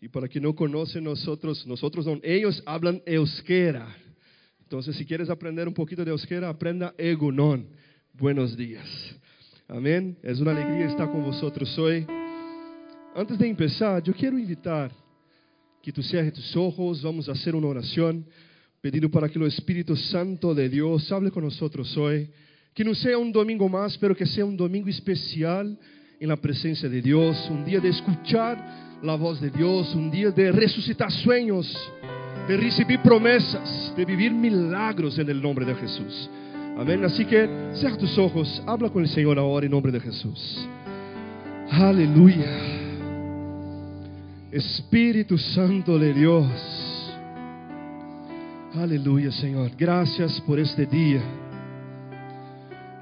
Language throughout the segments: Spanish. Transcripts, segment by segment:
Y para quien no conoce nosotros, nosotros no, ellos hablan euskera. Entonces, si quieres aprender un poquito de euskera, aprenda egunon. Buenos días. Amén. Es una alegría estar con vosotros hoy. Antes de empezar, yo quiero invitar que tú cierres tus ojos, vamos a hacer una oración, pedindo para que el Espíritu Santo de Dios hable con nosotros hoy. Que no sea un domingo más, pero que sea un domingo especial en la presencia de Dios, un día de escuchar la voz de Dios, un día de resucitar sueños, de recibir promesas, de vivir milagros en el nombre de Jesús. Amén. Así que cierra tus ojos, habla con el Señor ahora en nombre de Jesús. Aleluya. Espíritu Santo de Dios. Aleluya, Señor. Gracias por este día.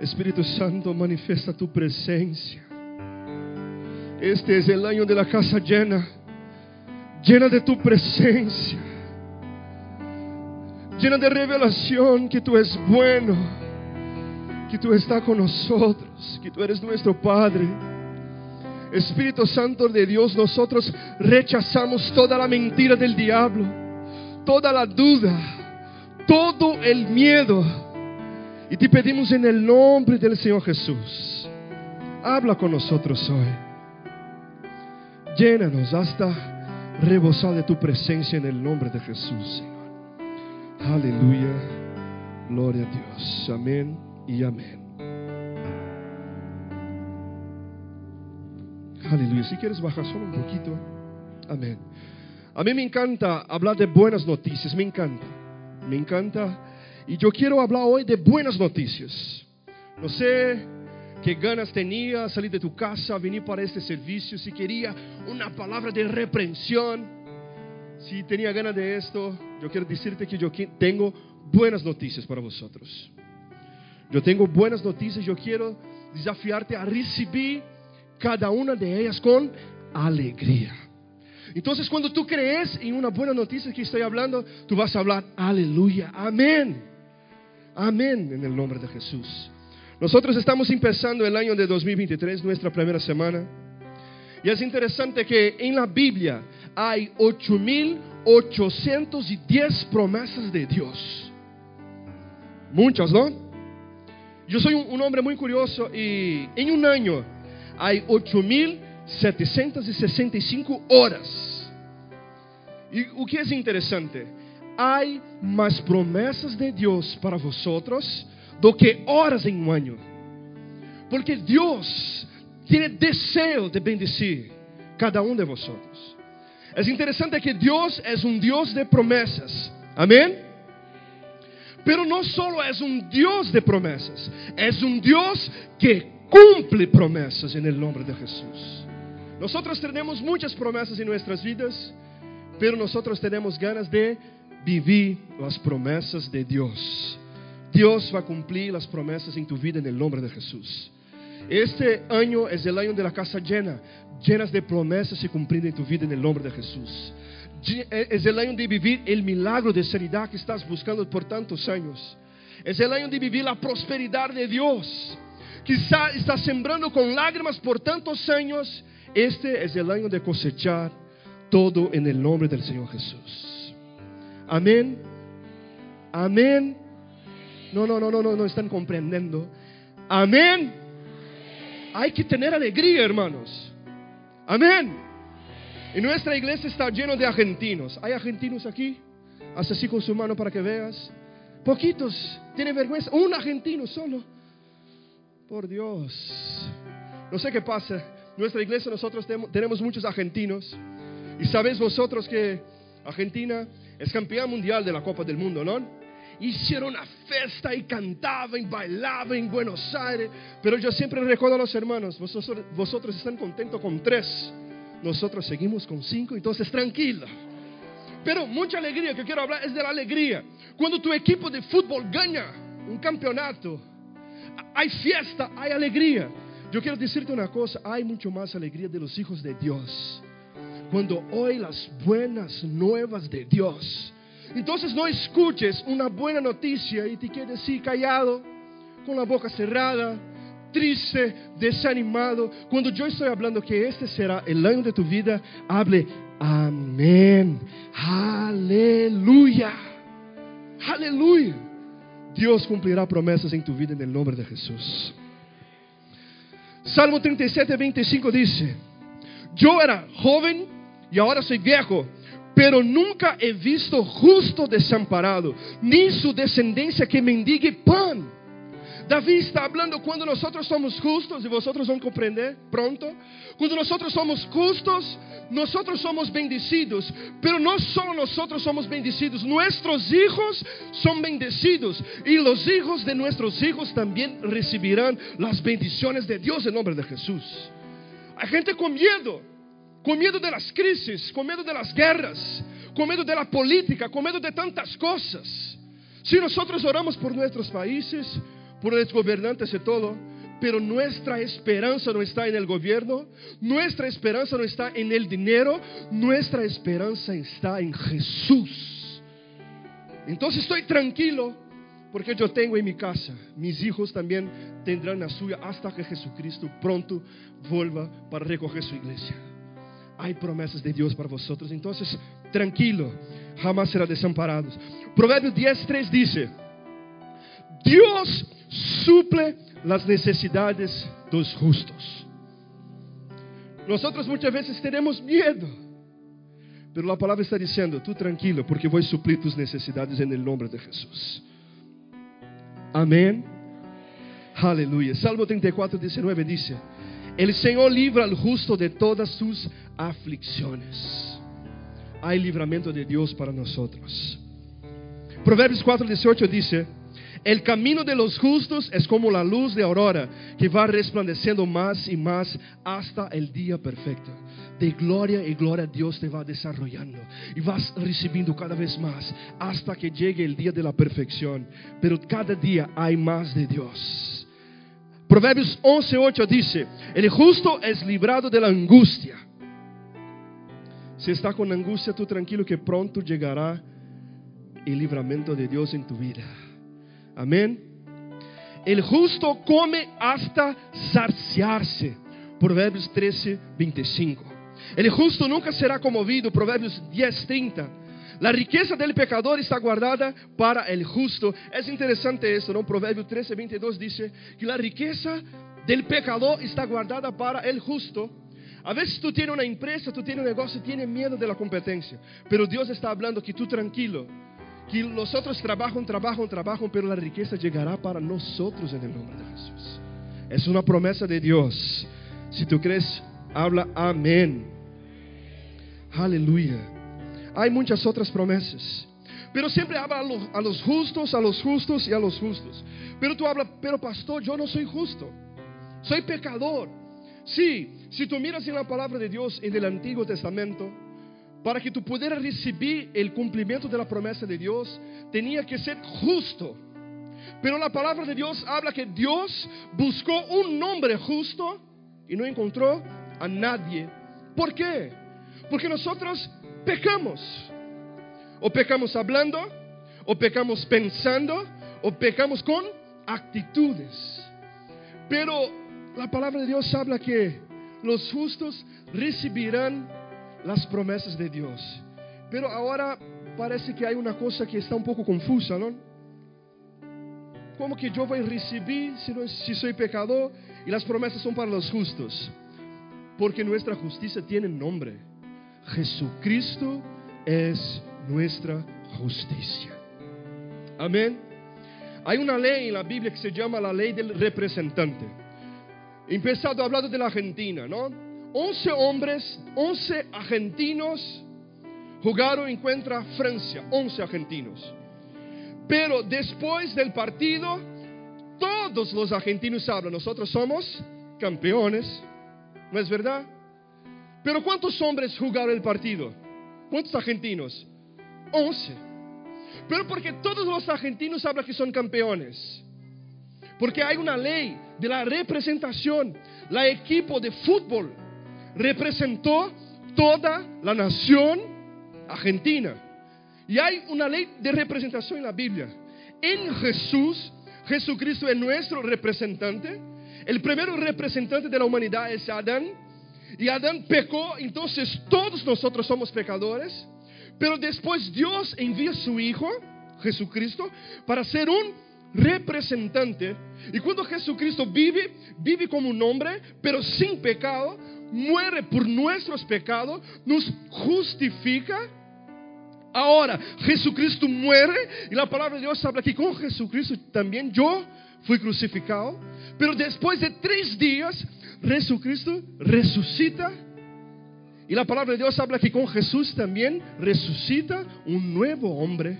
Espíritu Santo, manifiesta tu presencia. Este es el año de la casa llena, llena de tu presencia, llena de revelación que tú eres bueno, que tú estás con nosotros, que tú eres nuestro Padre. Espíritu Santo de Dios, nosotros rechazamos toda la mentira del diablo, toda la duda, todo el miedo. Y te pedimos en el nombre del Señor Jesús, habla con nosotros hoy. Llénanos hasta rebosar de tu presencia en el nombre de Jesús, Señor. Aleluya. Gloria a Dios. Amén y amén. Aleluya. Si quieres bajar solo un poquito. Amén. A mí me encanta hablar de buenas noticias. Me encanta. Me encanta. Y yo quiero hablar hoy de buenas noticias. No sé qué ganas tenía salir de tu casa, venir para este servicio, si quería una palabra de reprensión, si tenía ganas de esto, yo quiero decirte que yo tengo buenas noticias para vosotros. Yo tengo buenas noticias, yo quiero desafiarte a recibir cada una de ellas con alegría. Entonces cuando tú crees en una buena noticia que estoy hablando, tú vas a hablar aleluya, amén. Amén en el nombre de Jesús. Nosotros estamos empezando el año de 2023, nuestra primera semana. Y es interesante que en la Biblia hay 8.810 promesas de Dios. Muchas, ¿no? Yo soy un, hombre muy curioso y en un año hay 8.765 horas. Y lo que es interesante, hay más promesas de Dios para vosotros do que horas em um ano. Porque Deus tem desejo de bendecir cada um de vosotros. É interessante que Deus é um Deus de promessas. Amém? Pero não solo é um Deus de promessas, é um Deus que cumple promessas em nome de Jesus. Nós temos muitas promessas em nossas vidas, pero nós temos ganas de viver as promessas de Deus. Dios va a cumplir las promesas en tu vida en el nombre de Jesús. Este año es el año de la casa llena, llenas de promesas y cumplidas en tu vida en el nombre de Jesús. Es el año de vivir el milagro de sanidad que estás buscando por tantos años. Es el año de vivir la prosperidad de Dios. Quizá estás sembrando con lágrimas por tantos años. Este es el año de cosechar todo en el nombre del Señor Jesús. Amén. Amén. No, no, no, no, no, no están comprendiendo. Amén. Hay que tener alegría, hermanos. Amén. Y nuestra iglesia está lleno de argentinos. ¿Hay argentinos aquí? Haz así con su mano para que veas. Poquitos. Tiene vergüenza. Un argentino solo. Por Dios. No sé qué pasa. Nuestra iglesia nosotros tenemos muchos argentinos. Y sabéis vosotros que Argentina es campeón mundial de la Copa del Mundo, ¿no? Hicieron una fiesta y cantaban y bailaban en Buenos Aires. Pero yo siempre recuerdo a los hermanos, vosotros, están contentos con tres, nosotros seguimos con cinco, entonces tranquilo. Pero mucha alegría que quiero hablar es de la alegría. Cuando tu equipo de fútbol gana un campeonato, hay fiesta, hay alegría. Yo quiero decirte una cosa, hay mucho más alegría de los hijos de Dios. Cuando hoy las buenas nuevas de Dios entonces no escuches una buena noticia y te quedes así callado, con la boca cerrada, triste, desanimado. Cuando yo estoy hablando que este será el año de tu vida, hable Amén. Aleluya. Aleluya. Dios cumplirá promesas en tu vida en el nombre de Jesús. Salmo 37, 25 dice, yo era joven y ahora soy viejo, pero nunca he visto justo desamparado, ni su descendencia que mendigue pan. David está hablando cuando nosotros somos justos, y vosotros van a comprender pronto. Cuando nosotros somos justos, nosotros somos bendecidos. Pero no solo nosotros somos bendecidos, nuestros hijos son bendecidos. Y los hijos de nuestros hijos también recibirán las bendiciones de Dios en nombre de Jesús. Hay gente con miedo, de las crisis, con miedo de las guerras, con miedo de la política, con miedo de tantas cosas. Si nosotros oramos por nuestros países, por los gobernantes y todo, pero nuestra esperanza no está en el gobierno, nuestra esperanza no está en el dinero, nuestra esperanza está en Jesús. Entonces estoy tranquilo porque yo tengo en mi casa, mis hijos también tendrán la suya hasta que Jesucristo pronto vuelva para recoger su iglesia. Hay promesas de Dios para vosotros, entonces tranquilo, jamás será desamparado. Proverbios 10:3 dice, Dios suple las necesidades de los justos. Nosotros muchas veces tenemos miedo, pero la palabra está diciendo, tú tranquilo, porque voy a suplir tus necesidades en el nombre de Jesús. Amén. Aleluya. Salmo 34, 19 dice, el Señor libra al justo de todas sus aflicciones. Hay libramiento de Dios para nosotros. Proverbios 4, 18 dice, el camino de los justos es como la luz de aurora que va resplandeciendo más y más hasta el día perfecto. De gloria y gloria Dios te va desarrollando y vas recibiendo cada vez más hasta que llegue el día de la perfección. Pero cada día hay más de Dios. Proverbios 11:8 dice, el justo es librado de la angustia. Si está con angustia, tú tranquilo que pronto llegará el libramiento de Dios en tu vida. Amén. El justo come hasta saciarse. Proverbios 13, 25. El justo nunca será conmovido. Proverbios 10, 30. La riqueza del pecador está guardada para el justo. Es interesante esto, ¿no? Proverbios 13, 22 dice que la riqueza del pecador está guardada para el justo. A veces tú tienes una empresa, tú tienes un negocio, tienes miedo de la competencia. Pero Dios está hablando que tú tranquilo, que los otros trabajan, trabajan, trabajan, pero la riqueza llegará para nosotros en el nombre de Jesús. Es una promesa de Dios. Si tú crees, habla amén. Aleluya. Hay muchas otras promesas. Pero siempre habla a los, justos, a los justos y a los justos. Pero tú hablas, pero pastor, yo no soy justo. Soy pecador. Sí, si tú miras en la palabra de Dios en el Antiguo Testamento, para que tú pudieras recibir el cumplimiento de la promesa de Dios, tenía que ser justo. Pero la palabra de Dios habla que Dios buscó un nombre justo y no encontró a nadie. ¿Por qué? Porque nosotros pecamos. O pecamos hablando, o pecamos pensando, o pecamos con actitudes. Pero la palabra de Dios habla que los justos recibirán las promesas de Dios. Pero ahora parece que hay una cosa que está un poco confusa, ¿no? Como que yo voy a recibir si, no, si soy pecador y las promesas son para los justos? Porque nuestra justicia tiene nombre. Jesucristo es nuestra justicia. Amén. Hay una ley en la Biblia que se llama la ley del representante. Empezado hablando de la Argentina, ¿no? 11 hombres, 11 argentinos jugaron contra Francia, 11 argentinos. Pero después del partido, todos los argentinos hablan, nosotros somos campeones, ¿no es verdad? Pero ¿cuántos hombres jugaron el partido? ¿Cuántos argentinos? 11. Pero porque todos los argentinos hablan que son campeones. Porque hay una ley de la representación. La equipo de fútbol representó toda la nación argentina. Y hay una ley de representación en la Biblia. En Jesús, Jesucristo es nuestro representante. El primer representante de la humanidad es Adán. Y Adán pecó, entonces todos nosotros somos pecadores. Pero después Dios envía a su Hijo, Jesucristo, para ser un representante. Y cuando Jesucristo vive, vive como un hombre, pero sin pecado, muere por nuestros pecados, nos justifica. Ahora, Jesucristo muere y la palabra de Dios habla que con Jesucristo también yo fui crucificado. Pero después de tres días, Jesucristo resucita. Y la palabra de Dios habla que con Jesús también resucita un nuevo hombre.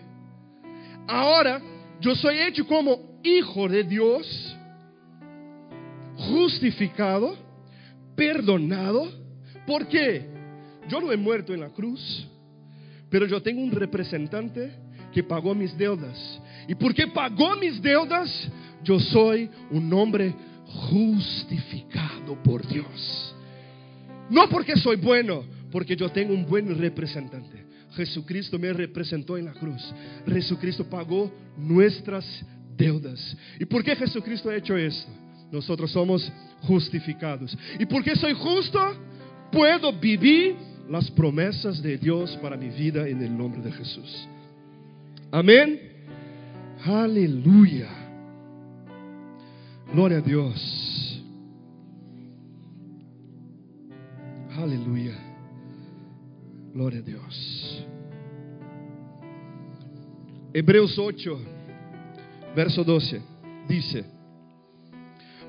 Ahora yo soy hecho como hijo de Dios, justificado, perdonado. ¿Por qué? Yo no he muerto en la cruz, pero yo tengo un representante que pagó mis deudas. Y porque pagó mis deudas, yo soy un hombre justificado por Dios. No porque soy bueno, porque yo tengo un buen representante. Jesucristo me representó en la cruz. Jesucristo pagó nuestras deudas. ¿Y por qué Jesucristo ha hecho esto? Nosotros somos justificados. ¿Y por qué soy justo? Puedo vivir las promesas de Dios para mi vida en el nombre de Jesús. Amén. Aleluya. Gloria a Dios. Aleluya. Gloria a Dios. Hebreos 8, verso 12, dice,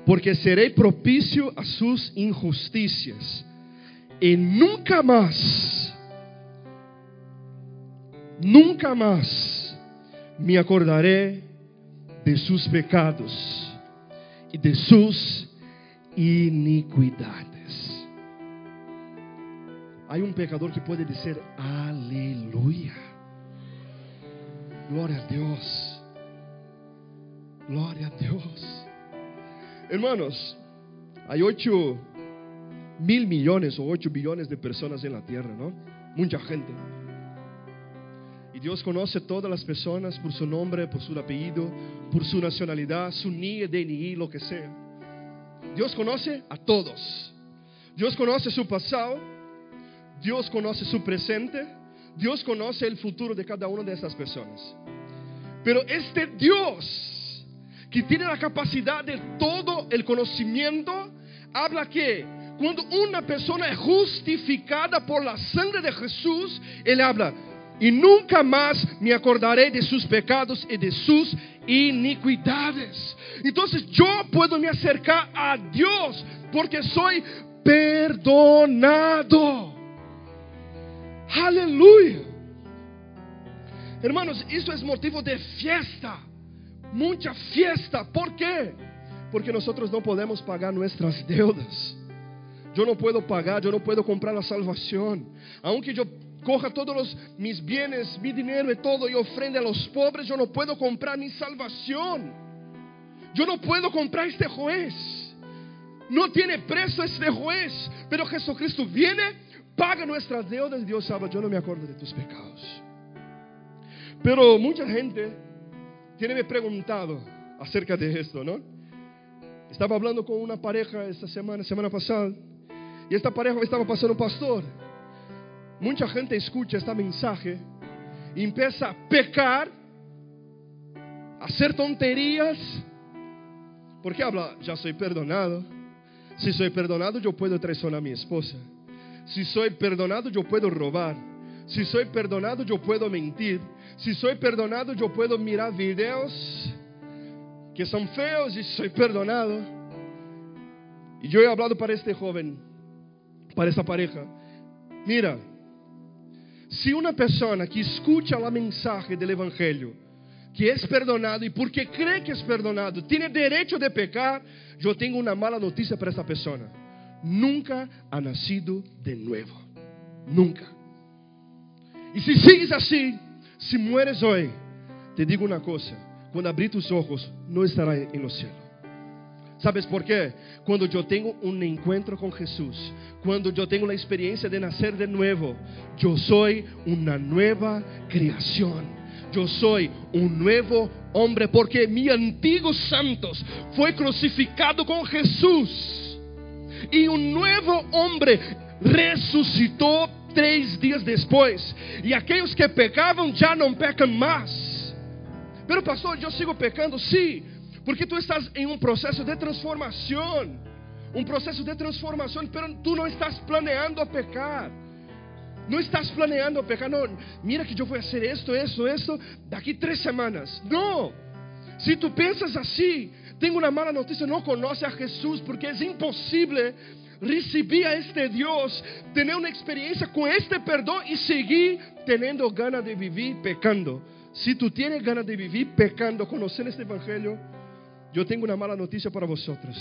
porque seré propicio a sus injusticias y nunca más, nunca más me acordaré de sus pecados y de sus iniquidades. Hay un pecador que puede decir aleluya. Gloria a Dios. Gloria a Dios. Hermanos, hay ocho mil millones o ocho billones de personas en la tierra, ¿no? Mucha gente. Dios conoce todas las personas por su nombre, por su apellido, por su nacionalidad, su NIE, DNI, lo que sea. Dios conoce a todos. Dios conoce su pasado. Dios conoce su presente. Dios conoce el futuro de cada una de esas personas. Pero este Dios que tiene la capacidad de todo el conocimiento, habla que cuando una persona es justificada por la sangre de Jesús, Él habla, y nunca más me acordaré de sus pecados y de sus iniquidades. Entonces yo puedo me acercar a Dios porque soy perdonado. Aleluya. Hermanos, eso es motivo de fiesta. Mucha fiesta. ¿Por qué? Porque nosotros no podemos pagar nuestras deudas. Yo no puedo pagar, yo no puedo comprar la salvación. Aunque yo coja todos los, mis bienes, mi dinero y todo y ofrende a los pobres, yo no puedo comprar mi salvación. Yo no puedo comprar este juez. No tiene precio este juez. Pero Jesucristo viene, paga nuestras deudas y Dios sabe, yo no me acuerdo de tus pecados. Pero mucha gente tiene me preguntado acerca de esto, ¿no? Estaba hablando con una pareja esta semana, semana pasada, y esta pareja estaba pasando pastor. Mucha gente escucha este mensaje y empieza a pecar, a hacer tonterías, porque habla, ya soy perdonado. Si soy perdonado, yo puedo traicionar a mi esposa. Si soy perdonado, yo puedo robar. Si soy perdonado, yo puedo mentir. Si soy perdonado, yo puedo mirar videos que son feos y soy perdonado. Y yo he hablado para este joven, para esta pareja. Mira, si una persona que escucha la mensaje del Evangelio, que es perdonado y porque cree que es perdonado, tiene derecho de pecar, yo tengo una mala noticia para esta persona. Nunca ha nacido de nuevo. Nunca. Y si sigues así, si mueres hoy, te digo una cosa, cuando abrir tus ojos, no estará en los cielos. ¿Sabes por qué? Cuando yo tengo un encuentro con Jesús, cuando yo tengo la experiencia de nacer de nuevo, yo soy una nueva creación. Yo soy un nuevo hombre porque mi antiguo santos fue crucificado con Jesús. Y un nuevo hombre resucitó tres días después. Y aquellos que pecaban ya no pecan más. Pero pastor, yo sigo pecando, sí, porque tú estás en un proceso de transformación. Un proceso de transformación, pero tú no estás planeando pecar. No estás planeando pecar, no, mira que yo voy a hacer esto, esto, esto, de aquí tres semanas. No, si tú piensas así, tengo una mala noticia, no conoce a Jesús porque es imposible recibir a este Dios, tener una experiencia con este perdón y seguir teniendo ganas de vivir pecando. Si tú tienes ganas de vivir pecando, conocer este Evangelio, yo tengo una mala noticia para vosotros.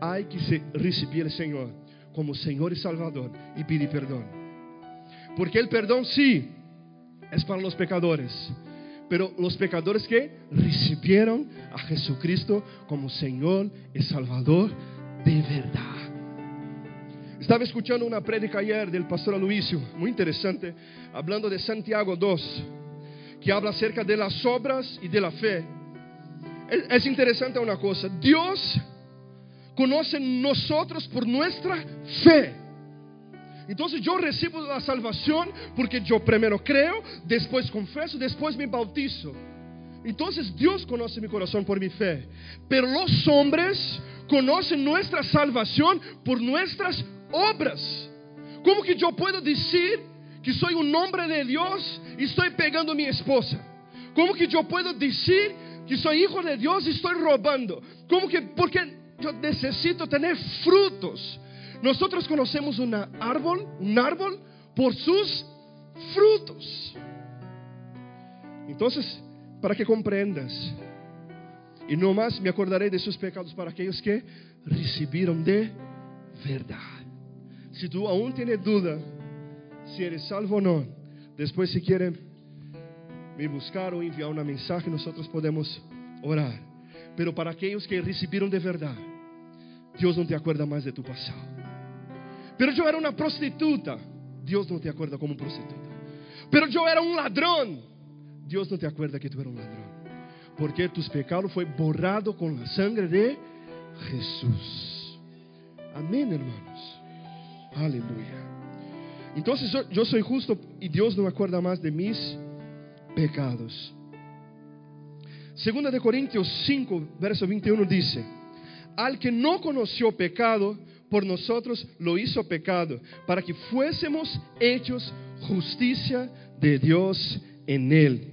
Hay que recibir al Señor como Señor y Salvador y pedir perdón. Porque el perdón sí es para los pecadores. Pero los pecadores que recibieron a Jesucristo como Señor y Salvador de verdad. Estaba escuchando una prédica ayer del pastor Aloisio, muy interesante, hablando de Santiago 2, que habla acerca de las obras y de la fe. Es interesante una cosa, Dios conoce nosotros por nuestra fe. Entonces yo recibo la salvación porque yo primero creo, después confeso, después me bautizo. Entonces Dios conoce mi corazón por mi fe. Pero los hombres conocen nuestra salvación por nuestras obras. ¿Cómo que yo puedo decir que soy un hombre de Dios y estoy pegando a mi esposa? ¿Cómo que yo puedo decir que soy hijo de Dios y estoy robando? ¿Cómo que? Porque yo necesito tener frutos. Nosotros conocemos un árbol, un árbol por sus frutos. Entonces, para que comprendas, y no más me acordaré de sus pecados para aquellos que recibieron de verdad. Si tú aún tienes duda si eres salvo o no, después si quieren me buscar o enviar una mensaje, nosotros podemos orar. Pero para aquellos que recibieron de verdad, Dios no te acuerda más de tu pasado. Pero yo era una prostituta. Dios no te acuerda como prostituta. Pero yo era un ladrón. Dios no te acuerda que tú eras un ladrón. Porque tus pecados fue borrado con la sangre de Jesús. Amén, hermanos. Aleluya. Entonces yo soy justo y Dios no me acuerda más de mis pecados. Segunda de Corintios 5, verso 21 dice, al que no conoció pecado, por nosotros lo hizo pecado, para que fuésemos hechos justicia de Dios en él.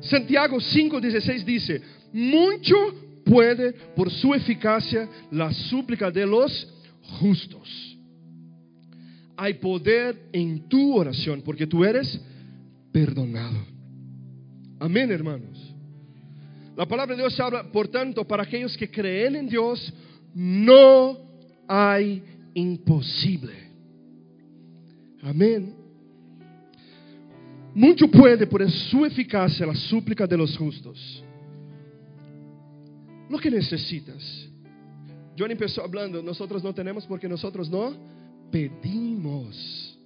Santiago 5:16 dice, mucho puede por su eficacia la súplica de los justos. Hay poder en tu oración porque tú eres perdonado. Amén, hermanos. La palabra de Dios habla, por tanto, para aquellos que creen en Dios, no hay imposible. Amén. Mucho puede por su eficacia la súplica de los justos. Lo que necesitas. Johnny empezó hablando, nosotros no tenemos porque nosotros no pedimos.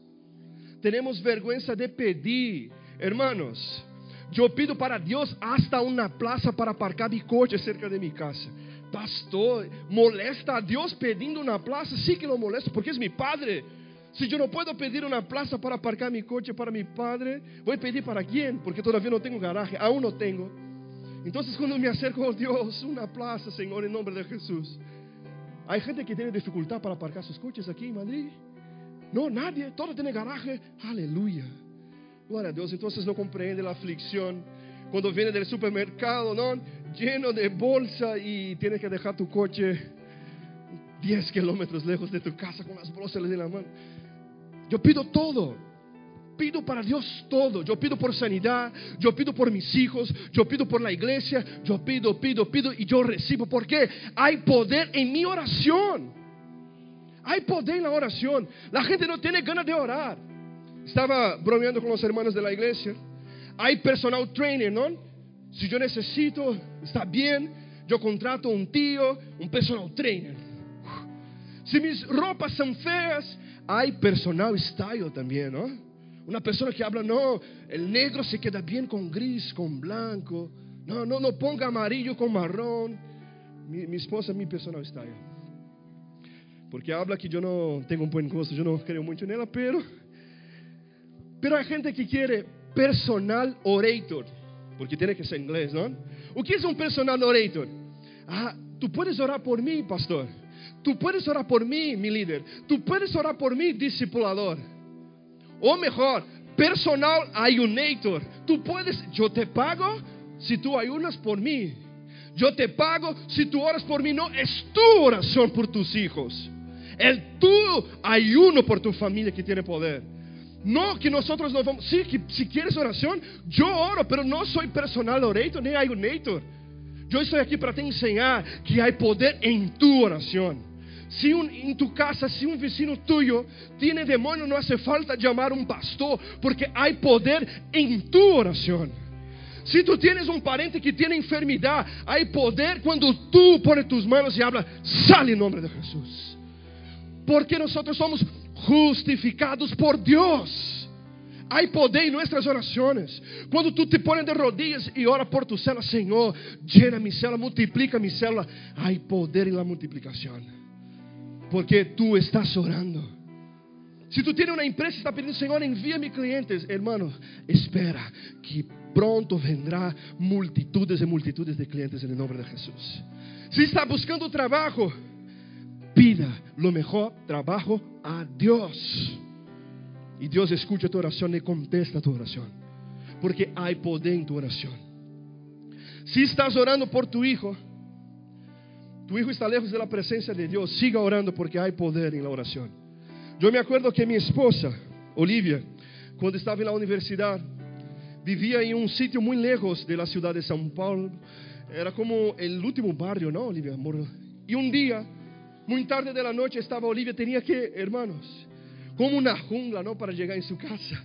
Tenemos vergüenza de pedir. Hermanos, yo pido para Dios hasta una plaza para aparcar mi coche cerca de mi casa pastor, molesta a Dios pidiendo una plaza, sí que lo molesta porque es mi padre. Si yo no puedo pedir una plaza para aparcar mi coche para mi padre, voy a pedir para quién, porque todavía no tengo garaje, aún no tengo. Entonces cuando me acerco a Dios, una plaza, Señor, en nombre de Jesús. Hay gente que tiene dificultad para aparcar sus coches aquí en Madrid. No, nadie, todo tiene garaje. Aleluya. Gloria a no comprende la aflicción cuando viene del supermercado, ¿no? Lleno de bolsa y tienes que dejar tu coche 10 kilómetros lejos de tu casa con las bolsas en la mano. Yo pido todo. Pido para Dios todo. Yo pido por sanidad, yo pido por mis hijos, yo pido por la iglesia, yo pido, pido, pido y yo recibo. Porque hay poder en mi oración. Hay poder en la oración. La gente no tiene ganas de orar. Estaba bromeando con los hermanos de la iglesia hay personal trainer, ¿no? Si yo necesito, está bien, yo contrato un tío, un personal trainer. Si mis ropas son feas, hay personal style también, ¿no? Una persona que habla, no, el negro se queda bien con gris, con blanco. No, no, no ponga amarillo con marrón. Mi, mi esposa, mi personal style. porque habla que yo no tengo un buen gusto, yo no creo mucho en ella, pero, pero hay gente que quiere personal orator, porque tiene que ser inglés, ¿no? ¿O qué es un personal orator? Ah, tú puedes orar por mí, pastor. Tú puedes orar por mí, mi líder. Tú puedes orar por mí, discipulador. O mejor, personal ayunator. Tú puedes, yo te pago si tú ayunas por mí. Yo te pago si tú oras por mí. No, es tu oración por tus hijos. El tu ayuno por tu familia que tiene poder. No que nosotros no vamos. Sí, que si quieres oración, yo oro, pero no soy personal orator ni ayunator. Yo estoy aquí para te enseñar que hay poder en tu oración. Si un, en tu casa, si un vecino tuyo tiene demonio, no hace falta llamar a un pastor, porque hay poder en tu oración. Si tú tienes un parente que tiene enfermedad, hay poder cuando tú pones tus manos y hablas, sale en nombre de Jesús. Porque nosotros somos justificados por Dios. Hay poder en nuestras oraciones. Cuando tú te pones de rodillas y ora por tu célula, Señor, llena mi célula, multiplica mi célula. Hay poder en la multiplicación. Porque tú estás orando. Si tú tienes una empresa y estás pidiendo, Señor, envía mis clientes, hermano, espera que pronto vendrá multitudes y multitudes de clientes en el nombre de Jesús. Si está buscando trabajo, pida lo mejor trabajo a Dios. Y Dios escucha tu oración y contesta tu oración. Porque hay poder en tu oración. Si estás orando por tu hijo, tu hijo está lejos de la presencia de Dios, siga orando porque hay poder en la oración. Yo me acuerdo que mi esposa, Olivia, cuando estaba en la universidad, vivía en un sitio muy lejos de la ciudad de São Paulo. Era como el último barrio, ¿no, Olivia? Y un día, muy tarde de la noche, estaba Olivia, tenía que, hermanos, como una jungla, ¿no? Para llegar en su casa.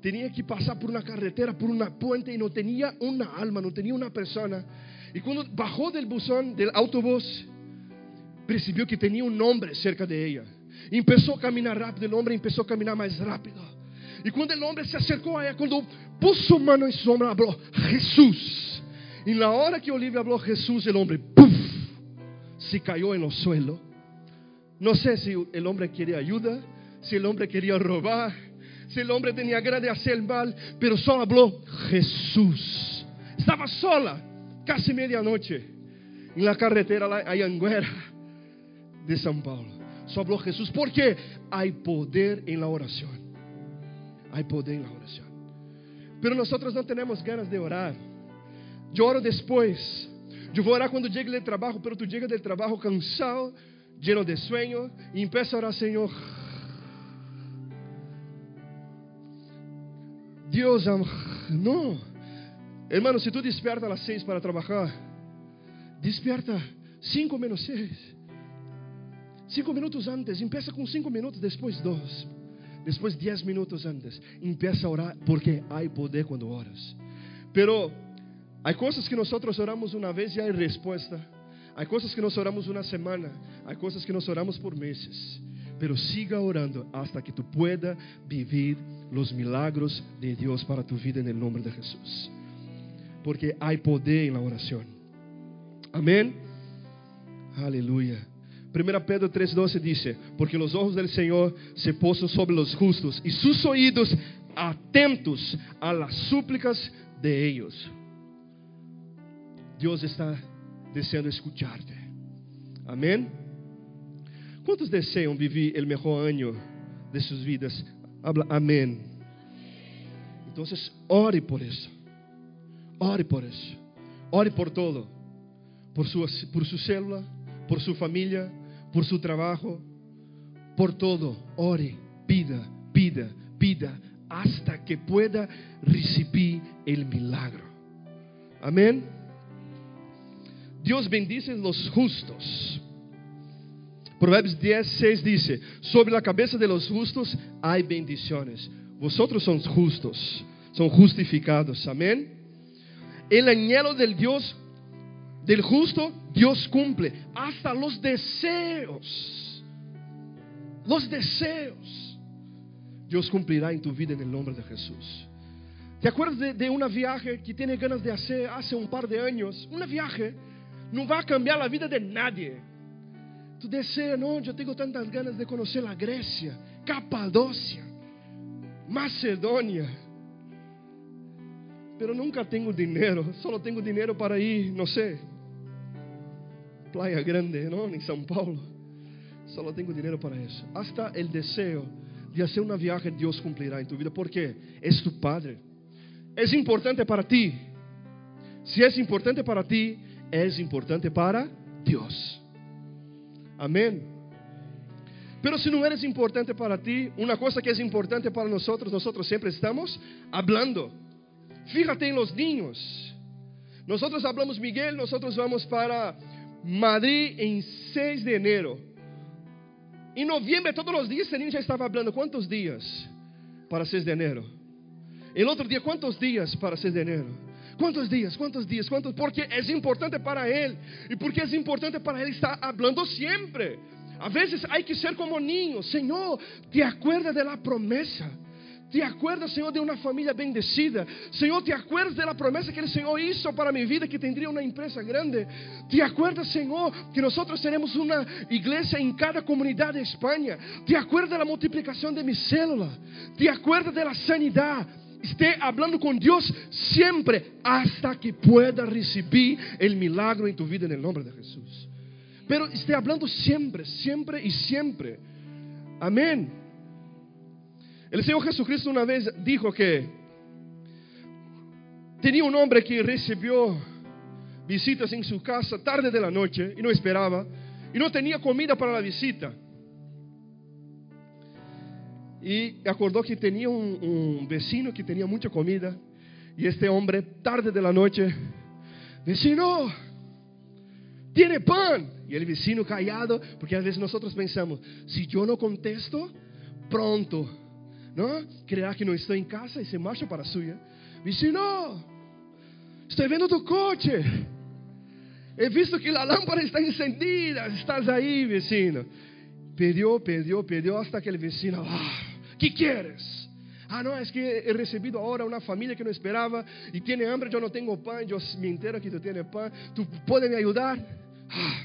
Tenía que pasar por una carretera, por una puente y no tenía una alma, no tenía una persona. Y cuando bajó del buzón, del autobús, percibió que tenía un hombre cerca de ella. Empezó a caminar rápido, el hombre empezó a caminar más rápido. Y cuando el hombre se acercó a ella, cuando puso mano en su hombro, habló Jesús. Y en la hora que Olivia habló Jesús, el hombre se cayó en el suelo. No sé si el hombre quería ayuda, si el hombre quería robar, si el hombre tenía ganas de hacer mal, pero solo habló Jesús. Estaba sola, casi medianoche, en la carretera la Anguera de São Paulo. Solo habló Jesús porque hay poder en la oración. Hay poder en la oración. Pero nosotros no tenemos ganas de orar. Yo oro después. Yo voy a orar cuando llegue del trabajo, pero tú llegas del trabajo cansado, lleno de sueño, y empieza a orar, Señor. Dios, no. Hermano, si tú despiertas a las seis para trabajar, despierta cinco menos seis. Cinco minutos antes, empieza con cinco minutos, después dos, después diez minutos antes. Empieza a orar porque hay poder cuando oras. Pero hay cosas que nosotros oramos una vez y hay respuesta. Hay cosas que nos oramos una semana, hay cosas que nos oramos por meses. Pero siga orando hasta que tú puedas vivir los milagros de Dios para tu vida en el nombre de Jesús. Porque hay poder en la oración. Amén. Aleluya. 1 Pedro 3:12 dice, porque los ojos del Señor se posan sobre los justos y sus oídos atentos a las súplicas de ellos. Dios está deseando escucharte. Amén. ¿Cuántos desean vivir el mejor año de sus vidas? Habla amén. Entonces, ore por eso. Ore por eso. Ore por todo. Por su, por su célula, por su familia, por su trabajo, por todo. Ore, pida, pida, pida, hasta que pueda recibir el milagro. Amén. Dios bendice los justos. Proverbios 10, 6 dice, sobre la cabeza de los justos hay bendiciones. Vosotros sois justos, son justificados. Amén. El anhelo del Dios, del justo, Dios cumple. Hasta los deseos. Los deseos. Dios cumplirá en tu vida en el nombre de Jesús. ¿Te acuerdas de, de una viaje que tiene ganas de hacer hace un par de años? Una viaje no va a cambiar la vida de nadie Tu deseas, no, yo tengo tantas ganas de conocer la Grecia, Capadocia, Macedonia. Pero nunca tengo dinero, solo tengo dinero para ir, no sé, Playa Grande, ¿no? En São Paulo. Solo tengo dinero para eso. Hasta el deseo de hacer una viaje Dios cumplirá en tu vida. porque Es tu Padre. Es importante para ti. Si es importante para ti, es importante para Dios. Amén. Pero si no eres importante para ti, una cosa que es importante para nosotros, nosotros siempre estamos hablando. Fíjate en los niños. Nosotros hablamos, Miguel, nosotros vamos para Madrid en 6 de enero. En noviembre, todos los días, el niño ya estaba hablando. ¿Cuántos días para 6 de enero? El otro día, ¿cuántos días para 6 de enero? ¿Cuántos días? ¿Cuántos días? ¿Cuántos? Porque es importante para él. Y porque es importante para él estar hablando siempre. A veces hay que ser como niños. Señor, ¿te acuerdas de la promesa? ¿Te acuerdas, Señor, de una familia bendecida? Señor, ¿te acuerdas de la promesa que el Señor hizo para mi vida que tendría una empresa grande? ¿Te acuerdas, Señor, que nosotros tenemos una iglesia en cada comunidad de España? ¿Te acuerdas de la multiplicación de mi célula? ¿Te acuerdas de la sanidad? Esté hablando con Dios siempre hasta que pueda recibir el milagro en tu vida en el nombre de Jesús. Pero esté hablando siempre, siempre y siempre. Amén. El Señor Jesucristo una vez dijo que tenía un hombre que recibió visitas en su casa tarde de la noche y no esperaba y no tenía comida para la visita. Y acordó que tenía un, vecino que tenía mucha comida. Y este hombre, tarde de la noche, vecino, tiene pan. Y el vecino callado, porque a veces nosotros pensamos, si yo no contesto, pronto, ¿no? Creerá que no estoy en casa y se marcha para suya. Vecino, estoy viendo tu coche. He visto que la lámpara está encendida. Estás ahí, vecino. Pidió, pidió, pidió hasta que el vecino, ah, ¿Qué quieres? Ah, no, es que he recibido ahora una familia que no esperaba y tiene hambre, yo no tengo pan, yo me entero que tú tienes pan, ¿tú puedes ayudar? Ah,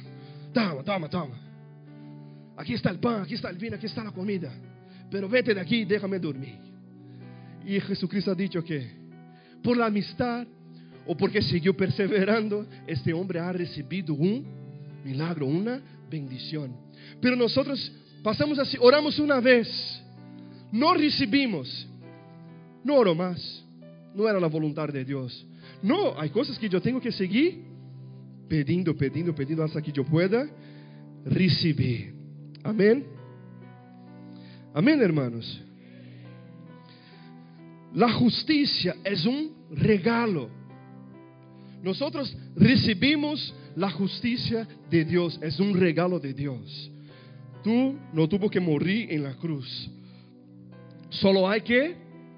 toma, toma, toma. Aquí está el pan, aquí está el vino, aquí está la comida. Pero vete de aquí y déjame dormir. Y Jesucristo ha dicho que por la amistad o porque siguió perseverando, este hombre ha recibido un milagro, una bendición. Pero nosotros pasamos así, oramos una vez no recibimos, no oro más. No era la voluntad de Dios. No, hay cosas que yo tengo que seguir pidiendo, pidiendo, pidiendo hasta que yo pueda recibir. Amén. Amén, hermanos. La justicia es un regalo. Nosotros recibimos la justicia de Dios, es un regalo de Dios. Tú no tuvo que morir en la cruz. Solo hay que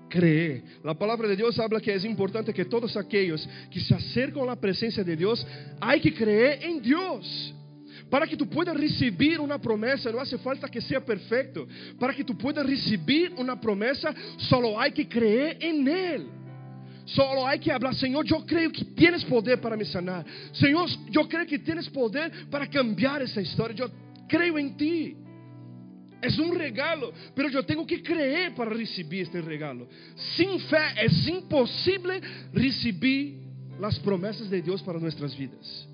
creer. La palabra de Dios habla que es importante que todos aquellos que se acercan a la presencia de Dios, hay que creer en Dios. Para que tú puedas recibir una promesa, no hace falta que sea perfecto. Para que tú puedas recibir una promesa, solo hay que creer en Él. Solo hay que hablar, Señor, yo creo que tienes poder para me sanar. Señor, yo creo que tienes poder para cambiar esa historia. Yo creo en ti. Es un regalo, pero yo tengo que creer para recibir este regalo. Sin fe es imposible recibir las promesas de Dios para nuestras vidas.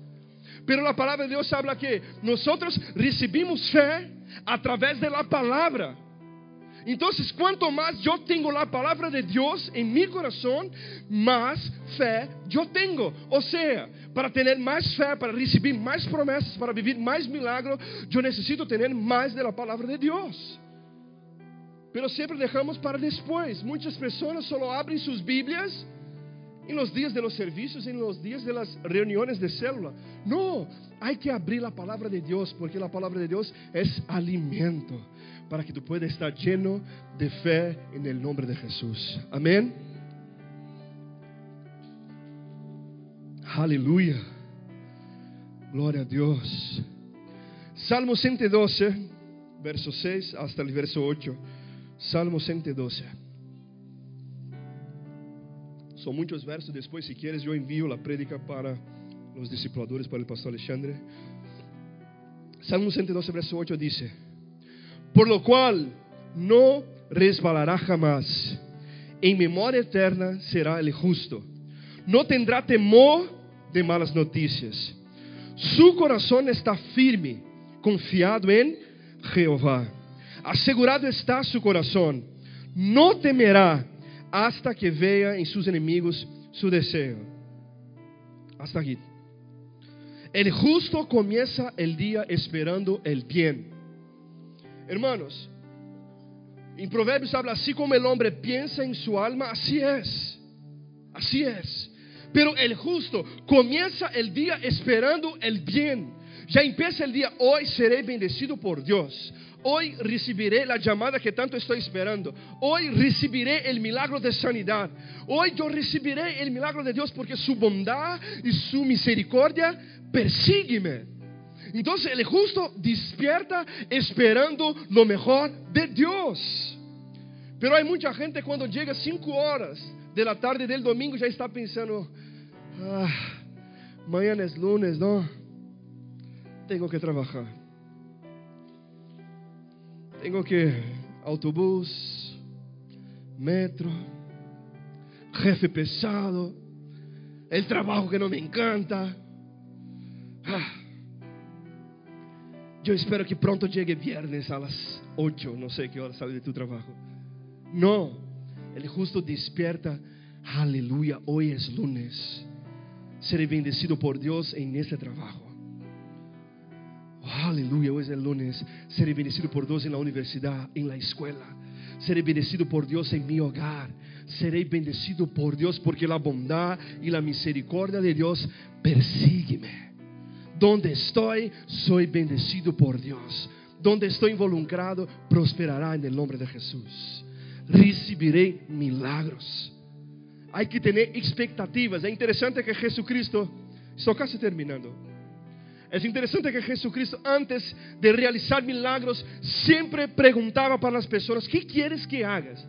Pero la palabra de Dios habla que nosotros recibimos fe a través de la palabra. Entonces, cuanto más yo tengo la palabra de Dios en mi corazón, más fe yo tengo. O sea, para tener más fe, para recibir más promesas, para vivir más milagros, yo necesito tener más de la palabra de Dios. Pero siempre dejamos para después. Muchas personas solo abren sus Biblias en los días de los servicios, en los días de las reuniones de célula. No, hay que abrir la palabra de Dios, porque la palabra de Dios es alimento para que tú puedas estar lleno de fe en el nombre de Jesús. Amén. Aleluya. Gloria a Dios. Salmo 112, verso 6 hasta el verso 8. Salmo 112. Son muchos versos. Después, si quieres, yo envío la prédica para los discipuladores, para el pastor Alexandre. Salmo 112, verso 8 dice, por lo cual no resbalará jamás, en memoria eterna será el justo, no tendrá temor de malas noticias, su corazón está firme, confiado en Jehová, asegurado está su corazón, no temerá hasta que vea en sus enemigos su deseo. Hasta aquí. El justo comienza el día esperando el bien. Hermanos, en Proverbios habla así como el hombre piensa en su alma, así es. Así es. Pero el justo comienza el día esperando el bien. Ya empieza el día, hoy seré bendecido por Dios. Hoy recibiré la llamada que tanto estoy esperando. Hoy recibiré el milagro de sanidad. Hoy yo recibiré el milagro de Dios porque su bondad y su misericordia persígueme. Entonces el justo despierta esperando lo mejor de Dios. Pero hay mucha gente cuando llega cinco horas de la tarde del domingo ya está pensando, ah, mañana es lunes, ¿no? Tengo que trabajar. Tengo que autobús, metro, jefe pesado, el trabajo que no me encanta. Ah. Yo espero que pronto llegue viernes a las 8, no sé qué hora sale de tu trabajo. No, el justo despierta, aleluya, hoy es lunes. Seré bendecido por Dios en este trabajo. aleluya, hoy es el lunes. Seré bendecido por Dios en la universidad, en la escuela. Seré bendecido por Dios en mi hogar. Seré bendecido por Dios porque la bondad y la misericordia de Dios persígueme. Donde estoy, soy bendecido por Dios. Donde estoy involucrado, prosperará en el nombre de Jesús. Recibiré milagros. Hay que tener expectativas. Es interesante que Jesucristo, estoy casi terminando. Es interesante que Jesucristo antes de realizar milagros siempre preguntaba para las personas, ¿qué quieres que hagas?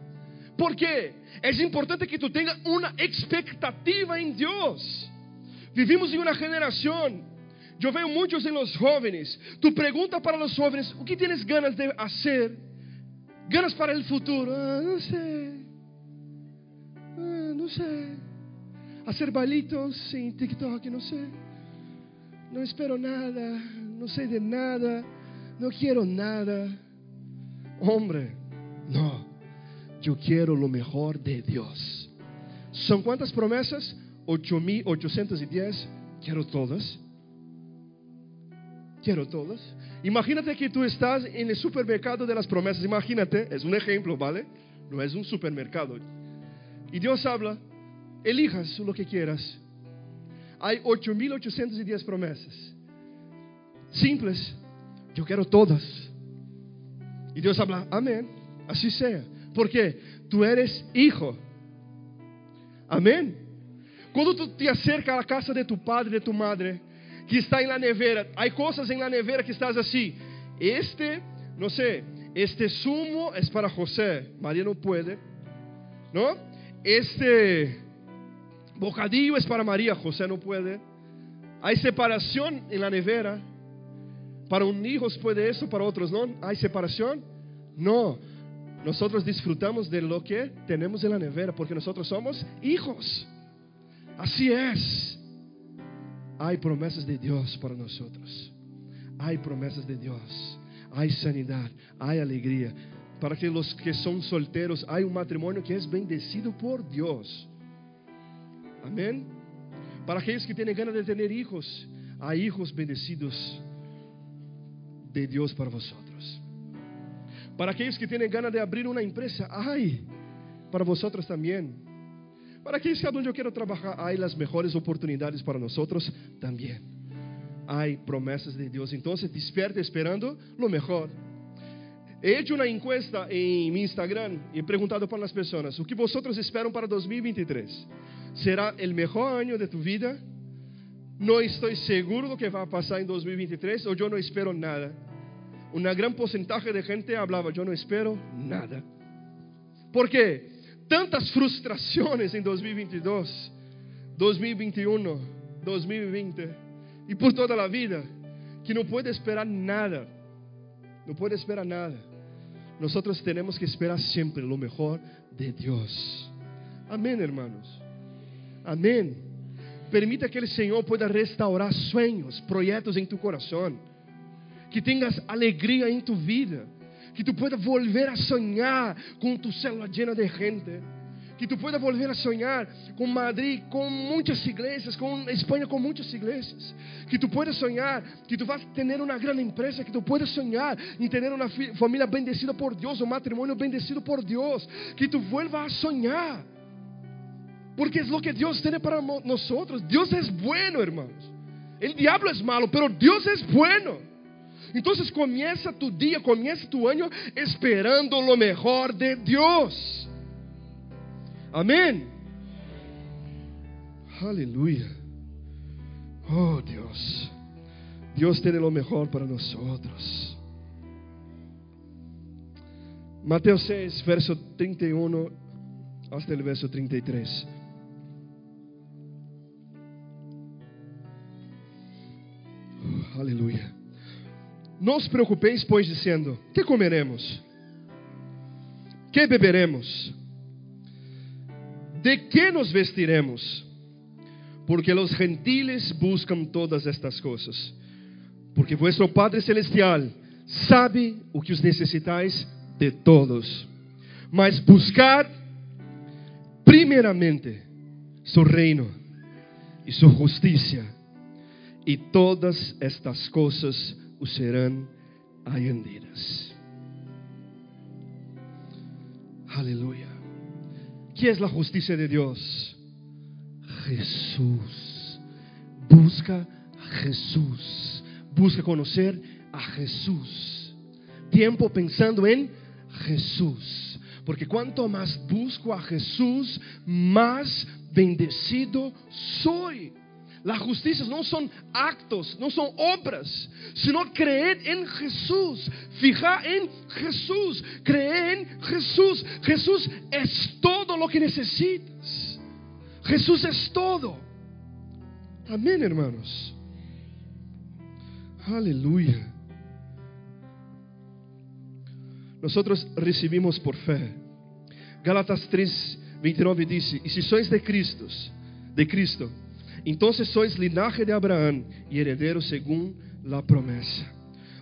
¿Por qué? Es importante que tú tengas una expectativa en Dios. Vivimos en una generación yo veo muchos en los jóvenes. Tu pregunta para los jóvenes, ¿qué tienes ganas de hacer? Ganas para el futuro. Ah, no sé. Ah, no sé. Hacer balitos en TikTok, no sé. No espero nada. No sé de nada. No quiero nada. Hombre, no. Yo quiero lo mejor de Dios. ¿Son cuántas promesas? 8810. Quiero todas. Quiero todas. Imagínate que tú estás en el supermercado de las promesas. Imagínate, es un ejemplo, ¿vale? No es un supermercado. Y Dios habla, elijas lo que quieras. Hay 8.810 promesas. Simples. Yo quiero todas. Y Dios habla, amén. Así sea. Porque tú eres hijo. Amén. Cuando tú te acercas a la casa de tu padre, de tu madre, que está en la nevera. Hay cosas en la nevera que estás así. Este, no sé, este zumo es para José. María no puede. ¿No? Este bocadillo es para María. José no puede. Hay separación en la nevera. Para un hijo puede eso, para otros no. ¿Hay separación? No. Nosotros disfrutamos de lo que tenemos en la nevera porque nosotros somos hijos. Así es. Hay promesas de Dios para nosotros. Hay promesas de Dios. Hay sanidad, hay alegría. Para que los que son solteros, hay un matrimonio que es bendecido por Dios. Amén. Para aquellos que tienen ganas de tener hijos, hay hijos bendecidos de Dios para vosotros. Para aquellos que tienen ganas de abrir una empresa, hay para vosotros también. Para que sea donde yo quiero trabajar, hay las mejores oportunidades para nosotros también. Hay promesas de Dios. Entonces, despierta esperando lo mejor. He hecho una encuesta en mi Instagram y he preguntado para las personas, ¿o que vosotros esperan para 2023? ¿Será el mejor año de tu vida? No estoy seguro de lo que va a pasar en 2023 o yo no espero nada. Una gran porcentaje de gente hablaba, yo no espero nada. ¿Por qué? Tantas frustraciones en 2022, 2021, 2020 y por toda la vida que no puede esperar nada. No puede esperar nada. Nosotros tenemos que esperar siempre lo mejor de Dios. Amén, hermanos. Amén. Permita que el Señor pueda restaurar sueños, proyectos en tu corazón. Que tengas alegría en tu vida. Que tú puedas volver a soñar con tu célula llena de gente que tu puedas volver a soñar con Madrid, con muchas iglesias, con España, con muchas iglesias. Que tú puedas soñar que tú vas a tener una gran empresa, que tú puedas soñar en tener una familia bendecida por Dios, un matrimonio bendecido por Dios. Que tú vuelvas a soñar. Porque es lo que Dios tiene para nosotros. Dios es bueno, hermanos. El diablo es malo, pero Dios es bueno. Entonces comienza tu día, comienza tu año esperando lo mejor de Dios. Amén. Aleluya. Oh Dios. Dios tiene lo mejor para nosotros. Mateo 6, verso 31 hasta el verso 33. Oh, aleluya. No os preocupeis, pois, dizendo: Que comeremos? Que beberemos? ¿De qué nos vestiremos? Porque los gentiles buscan todas estas cosas. Porque vuestro Padre Celestial sabe o que os necesitáis de todos. Mas buscar primeramente su reino y su justicia, y todas estas cosas os serán añadidas. Aleluya. ¿Qué es la justicia de Dios? Jesús. Busca a Jesús. Busca conocer a Jesús. Tiempo pensando en Jesús. Porque cuanto más busco a Jesús, más bendecido soy. Las justicias no son actos, no son obras, sino creer en Jesús, fijar en Jesús, creer en Jesús. Jesús es todo lo que necesitas. Jesús es todo. Amén, hermanos. Aleluya. Nosotros recibimos por fe. Gálatas 3, 29 dice, y si sois de Cristo, de Cristo, entonces sois linaje de Abraham y heredero según la promesa.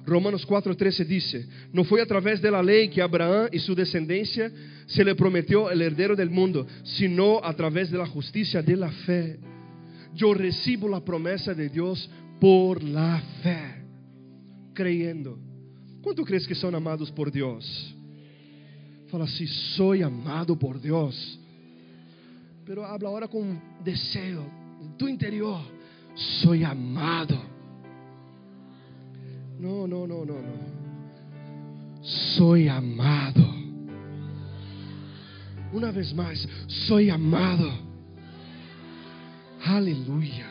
Romanos 4:13 dice, no fue a través de la ley que Abraham y su descendencia se le prometió el heredero del mundo, sino a través de la justicia de la fe. Yo recibo la promesa de Dios por la fe, creyendo. ¿Cuánto crees que son amados por Dios? Fala así, soy amado por Dios. Pero habla ahora con deseo, tu interior, soy amado. No, no, no, no, no. Soy amado. Una vez más, soy amado. Aleluya.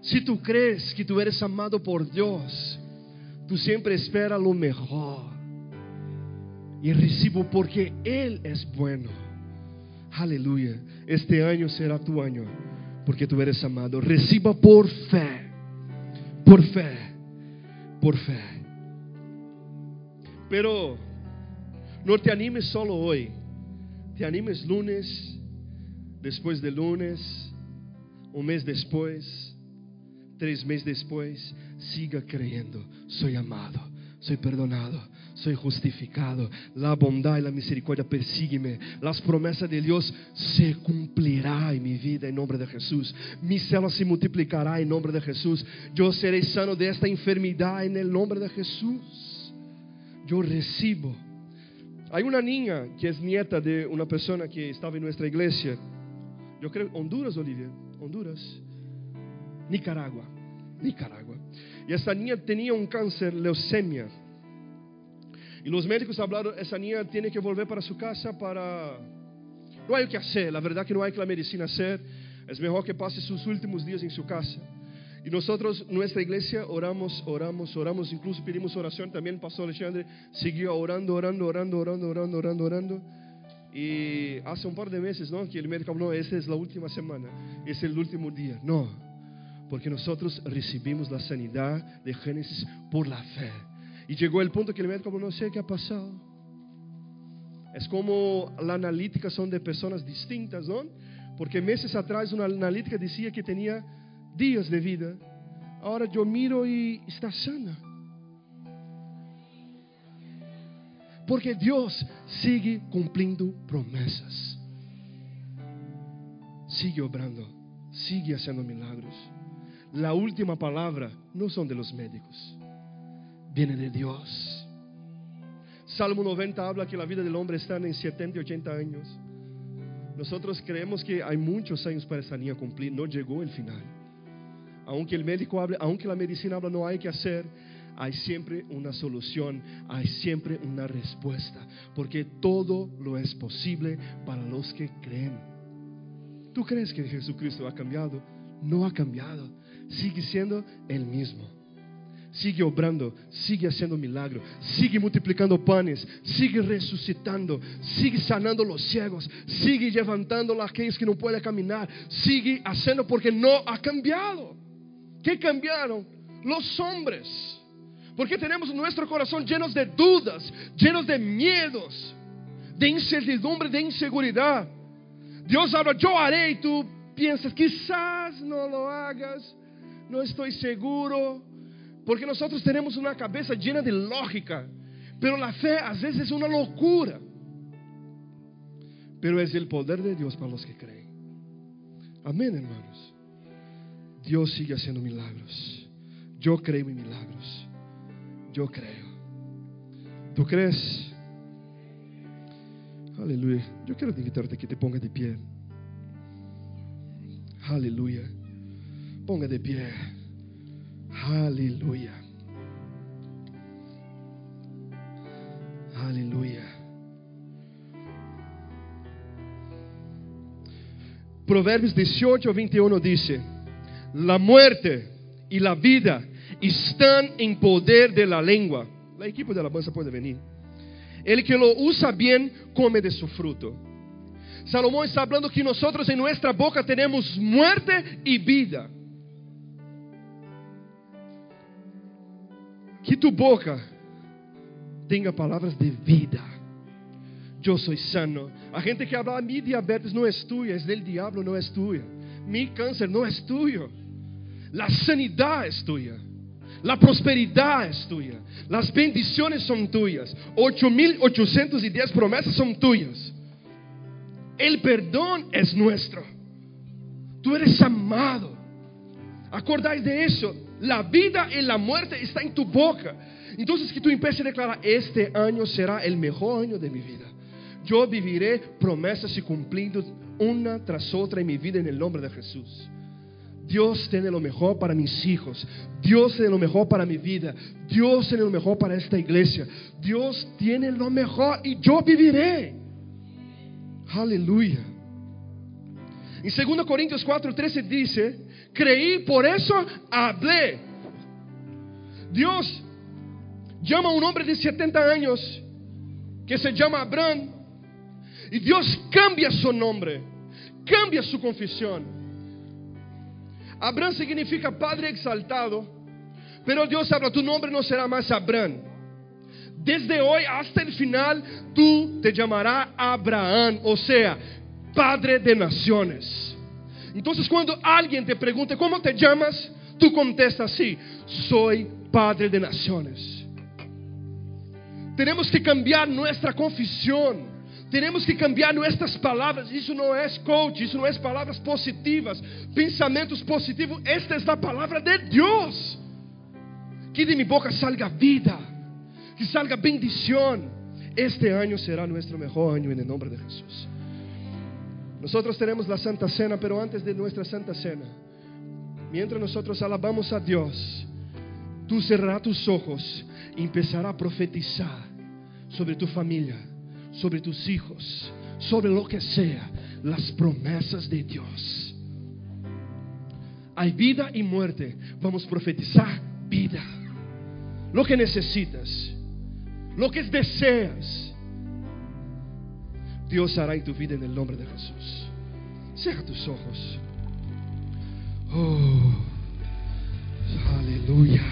Si tú crees que tú eres amado por Dios, tú siempre esperas lo mejor. Y recibo porque Él es bueno. Aleluya. Este año será tu año porque tú eres amado. Reciba por fe, por fe, por fe. Pero no te animes solo hoy, te animes lunes, después de lunes, un mes después, tres meses después, siga creyendo, soy amado, soy perdonado, soy justificado. La bondad y la misericordia persígueme. Las promesas de Dios se cumplirá en mi vida en nombre de Jesús. Mi célula se multiplicará en nombre de Jesús. Yo seré sano de esta enfermedad en el nombre de Jesús. Yo recibo. Hay una niña que es nieta de una persona que estaba en nuestra iglesia. Yo creo Honduras, Olivia. Honduras. Nicaragua. Nicaragua. Y esta niña tenía un cáncer, leucemia. Y los médicos hablaron, esa niña tiene que volver para su casa para... No hay que hacer, la verdad que no hay que la medicina hacer. Es mejor que pase sus últimos días en su casa. Y nosotros, nuestra iglesia, oramos, oramos, oramos, incluso pedimos oración. También Pastor Alexandre siguió orando, orando, orando, orando, orando, orando, orando. Y hace un par de meses, ¿no? Que el médico habló, esta es la última semana, es el último día. No, Porque nosotros recibimos la sanidad de Génesis por la fe. Y llegó el punto que el médico no sé qué ha pasado. Es como la analítica son de personas distintas, ¿no? Porque meses atrás una analítica decía que tenía días de vida. Ahora yo miro y está sana. Porque Dios sigue cumpliendo promesas. Sigue obrando, sigue haciendo milagros. La última palabra no son de los médicos, viene de Dios. Salmo 90 habla que la vida del hombre está en 70 y 80 años. Nosotros creemos que hay muchos años para esa niña cumplir, no llegó el final. Aunque el médico hable, aunque la medicina habla no hay que hacer, hay siempre una solución, hay siempre una respuesta, porque todo lo es posible para los que creen. ¿Tú crees que Jesucristo ha cambiado? No ha cambiado, sigue siendo el mismo. Sigue obrando, sigue haciendo milagros, sigue multiplicando panes, sigue resucitando, sigue sanando los ciegos, sigue levantando a aquellos que no pueden caminar, sigue haciendo porque no ha cambiado. ¿Qué cambiaron? Los hombres. Porque tenemos nuestro corazón llenos de dudas, llenos de miedos, de incertidumbre, de inseguridad. Dios habla, yo haré y tú piensas, quizás no lo hagas, no estoy seguro. Porque nosotros tenemos una cabeza llena de lógica, pero la fe a veces es una locura. Pero es el poder de Dios para los que creen. Amén, hermanos. Dios sigue haciendo milagros. Yo creo en milagros. Yo creo. ¿Tú crees? Aleluya. Yo quiero invitarte a que te ponga de pie. Aleluya. Ponga de pie. Aleluya. Aleluya. Proverbios 18, 21 dice, la muerte y la vida están en poder de la lengua. La equipo de alabanza puede venir. El que lo usa bien come de su fruto. Salomón está hablando que nosotros en nuestra boca tenemos muerte y vida. Que tu boca tenga palabras de vida. Yo soy sano. A gente que habla, mi diabetes no es tuya, es del diablo, no es tuya. Mi cáncer no es tuyo. La sanidad es tuya. La prosperidad es tuya. Las bendiciones son tuyas. 8.810 promesas son tuyas. El perdón es nuestro. Tú eres amado. Acordáis de eso. La vida y la muerte está en tu boca. Entonces que tú empieces a declarar, este año será el mejor año de mi vida. Yo viviré promesas y cumpliendo una tras otra en mi vida en el nombre de Jesús. Dios tiene lo mejor para mis hijos. Dios tiene lo mejor para mi vida. Dios tiene lo mejor para esta iglesia. Dios tiene lo mejor y yo viviré. Aleluya. En 2 Corintios 4:13 dice, creí, por eso hablé. Dios llama a un hombre de 70 años que se llama Abraham y Dios cambia su nombre, cambia su confesión. Abraham significa Padre exaltado, pero Dios habla, tu nombre no será más Abraham. Desde hoy hasta el final, tú te llamarás Abraham, o sea, Padre de naciones. Entonces cuando alguien te pregunte, ¿cómo te llamas? Tú contestas así, soy Padre de naciones. Tenemos que cambiar nuestra confesión. Tenemos que cambiar nuestras palabras. Isso não é coach, isso não é palavras positivas, pensamentos positivos. Esta é a palavra de Deus. Que de minha boca salga vida, que salga bendição. Este ano será nosso melhor ano, em nome de Jesus. Nosotros tenemos la Santa Cena, pero antes de nuestra Santa Cena, mientras nosotros alabamos a Dios, tú cerrarás tus ojos y empezarás a profetizar sobre tu familia, sobre tus hijos, sobre lo que sea, las promesas de Dios. Hay vida y muerte. Vamos a profetizar vida. Lo que necesitas, lo que deseas. Dios hará en tu vida en el nombre de Jesús. Cierra tus ojos. Oh, aleluya.